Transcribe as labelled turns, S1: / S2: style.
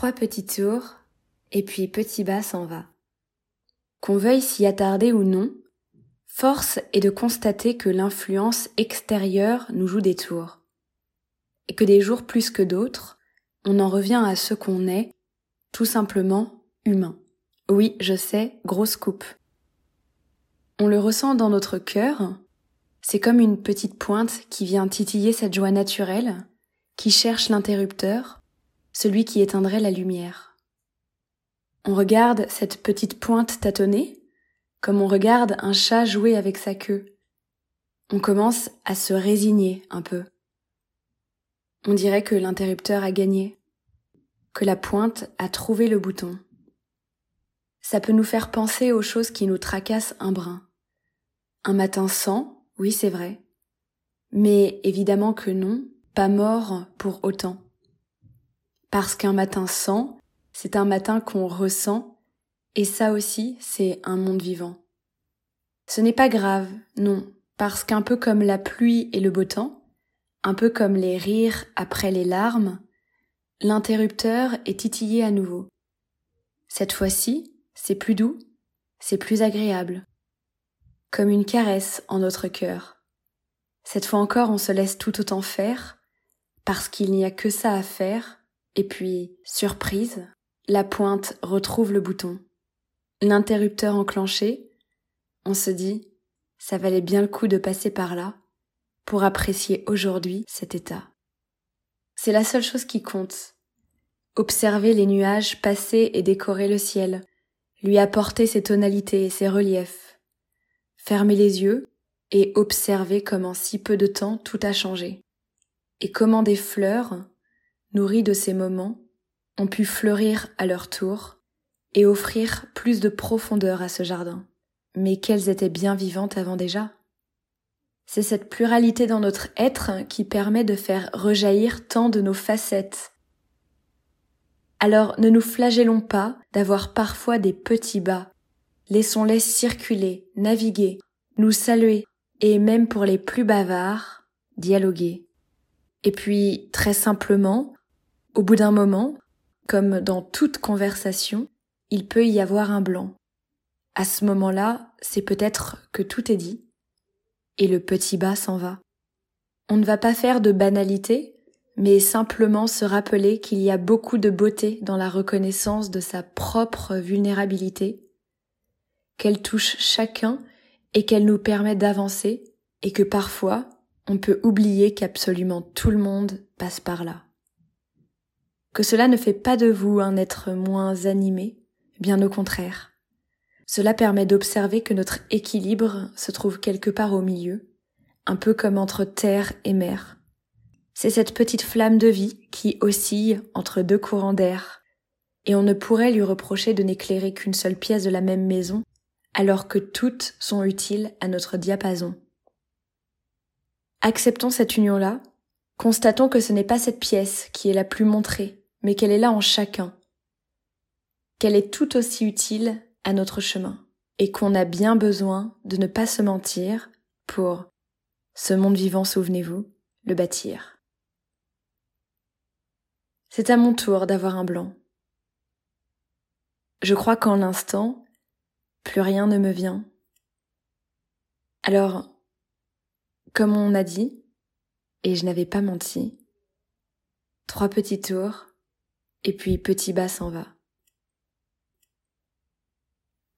S1: Trois petits tours, et puis petit bas s'en va. Qu'on veuille s'y attarder ou non, force est de constater que l'influence extérieure nous joue des tours. Et que des jours plus que d'autres, on en revient à ce qu'on est, tout simplement humain. Oui, je sais, grosse coupe. On le ressent dans notre cœur, c'est comme une petite pointe qui vient titiller cette joie naturelle, qui cherche l'interrupteur, celui qui éteindrait la lumière. On regarde cette petite pointe tâtonner, comme on regarde un chat jouer avec sa queue. On commence à se résigner un peu. On dirait que l'interrupteur a gagné, que la pointe a trouvé le bouton. Ça peut nous faire penser aux choses qui nous tracassent un brin. Un matin sans, oui c'est vrai. Mais évidemment que non, pas mort pour autant. Parce qu'un matin sans, c'est un matin qu'on ressent, et ça aussi, c'est un monde vivant. Ce n'est pas grave, non, parce qu'un peu comme la pluie et le beau temps, un peu comme les rires après les larmes, l'interrupteur est titillé à nouveau. Cette fois-ci, c'est plus doux, c'est plus agréable. Comme une caresse en notre cœur. Cette fois encore, on se laisse tout autant faire, parce qu'il n'y a que ça à faire, et puis, surprise, la pointe retrouve le bouton. L'interrupteur enclenché, on se dit, ça valait bien le coup de passer par là pour apprécier aujourd'hui cet état. C'est la seule chose qui compte. Observer les nuages passer et décorer le ciel, lui apporter ses tonalités et ses reliefs. Fermer les yeux et observer comme en si peu de temps tout a changé. Et comment des fleurs, nourries de ces moments, ont pu fleurir à leur tour et offrir plus de profondeur à ce jardin. Mais qu'elles étaient bien vivantes avant déjà. C'est cette pluralité dans notre être qui permet de faire rejaillir tant de nos facettes. Alors ne nous flagellons pas d'avoir parfois des petits bas. Laissons-les circuler, naviguer, nous saluer, et même pour les plus bavards, dialoguer. Et puis, très simplement, au bout d'un moment, comme dans toute conversation, il peut y avoir un blanc. À ce moment-là, c'est peut-être que tout est dit, et le petit bas s'en va. On ne va pas faire de banalité, mais simplement se rappeler qu'il y a beaucoup de beauté dans la reconnaissance de sa propre vulnérabilité, qu'elle touche chacun et qu'elle nous permet d'avancer, et que parfois on peut oublier qu'absolument tout le monde passe par là. Que cela ne fait pas de vous un être moins animé, bien au contraire. Cela permet d'observer que notre équilibre se trouve quelque part au milieu, un peu comme entre terre et mer. C'est cette petite flamme de vie qui oscille entre deux courants d'air, et on ne pourrait lui reprocher de n'éclairer qu'une seule pièce de la même maison, alors que toutes sont utiles à notre diapason. Acceptons cette union-là, constatons que ce n'est pas cette pièce qui est la plus montrée, mais qu'elle est là en chacun, qu'elle est tout aussi utile à notre chemin et qu'on a bien besoin de ne pas se mentir pour ce monde vivant, souvenez-vous, le bâtir. C'est à mon tour d'avoir un blanc. Je crois qu'en l'instant, plus rien ne me vient. Alors, comme on a dit, et je n'avais pas menti, trois petits tours, et puis petit bas s'en va.